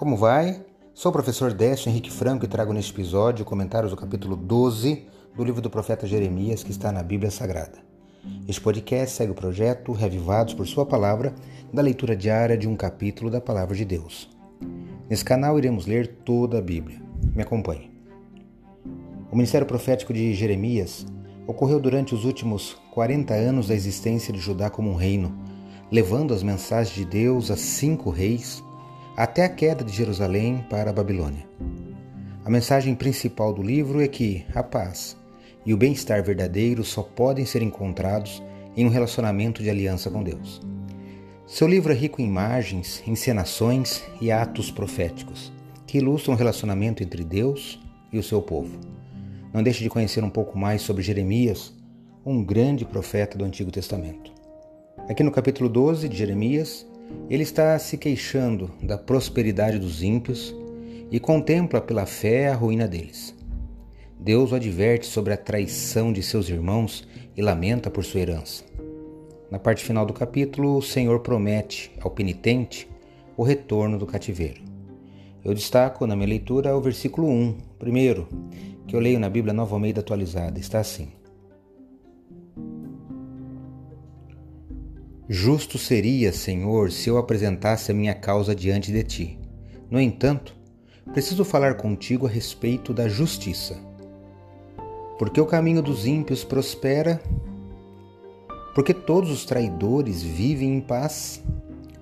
Como vai? Sou o professor Décio Henrique Franco e trago neste episódio comentários do capítulo 12 do livro do profeta Jeremias que está na Bíblia Sagrada. Este podcast segue o projeto Revivados por Sua Palavra, da leitura diária de um capítulo da Palavra de Deus. Nesse canal iremos ler toda a Bíblia. Me acompanhe. O ministério profético de Jeremias ocorreu durante os últimos 40 anos da existência de Judá como um reino, levando as mensagens de Deus a cinco reis até a queda de Jerusalém para a Babilônia. A mensagem principal do livro é que a paz e o bem-estar verdadeiro só podem ser encontrados em um relacionamento de aliança com Deus. Seu livro é rico em imagens, encenações e atos proféticos que ilustram o relacionamento entre Deus e o seu povo. Não deixe de conhecer um pouco mais sobre Jeremias, um grande profeta do Antigo Testamento. Aqui no capítulo 12 de Jeremias, ele está se queixando da prosperidade dos ímpios e contempla pela fé a ruína deles. Deus o adverte sobre a traição de seus irmãos e lamenta por sua herança. Na parte final do capítulo, o Senhor promete ao penitente o retorno do cativeiro. Eu destaco na minha leitura o versículo 1, primeiro, que eu leio na Bíblia Nova Almeida atualizada. Está assim: Justo seria, Senhor, se eu apresentasse a minha causa diante de ti. No entanto, preciso falar contigo a respeito da justiça. Porque o caminho dos ímpios prospera, porque todos os traidores vivem em paz.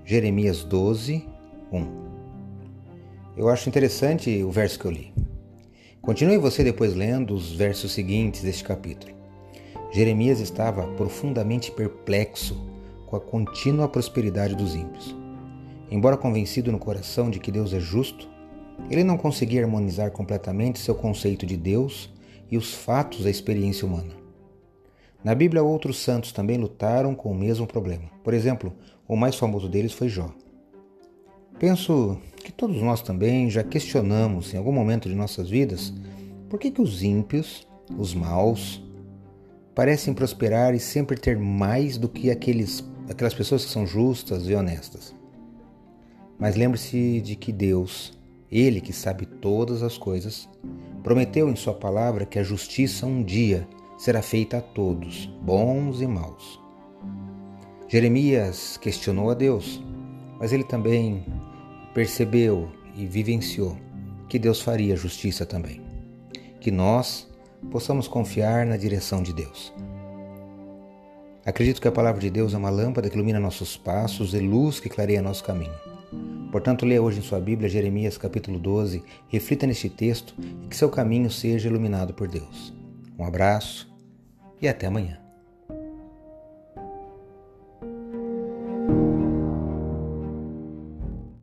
Jeremias 12, 1. Eu acho interessante o verso que eu li. Continue você depois lendo os versos seguintes deste capítulo. Jeremias estava profundamente perplexo com a contínua prosperidade dos ímpios. Embora convencido no coração de que Deus é justo, ele não conseguia harmonizar completamente seu conceito de Deus e os fatos da experiência humana. Na Bíblia, outros santos também lutaram com o mesmo problema. Por exemplo, o mais famoso deles foi Jó. Penso que todos nós também já questionamos em algum momento de nossas vidas por que, que os ímpios, os maus, parecem prosperar e sempre ter mais do que aqueles aquelas pessoas que são justas e honestas. Mas lembre-se de que Deus, Ele que sabe todas as coisas, prometeu em Sua palavra que a justiça um dia será feita a todos, bons e maus. Jeremias questionou a Deus, mas ele também percebeu e vivenciou que Deus faria justiça também. Que nós possamos confiar na direção de Deus. Acredito que a palavra de Deus é uma lâmpada que ilumina nossos passos e luz que clareia nosso caminho. Portanto, leia hoje em sua Bíblia Jeremias capítulo 12, reflita neste texto e que seu caminho seja iluminado por Deus. Um abraço e até amanhã.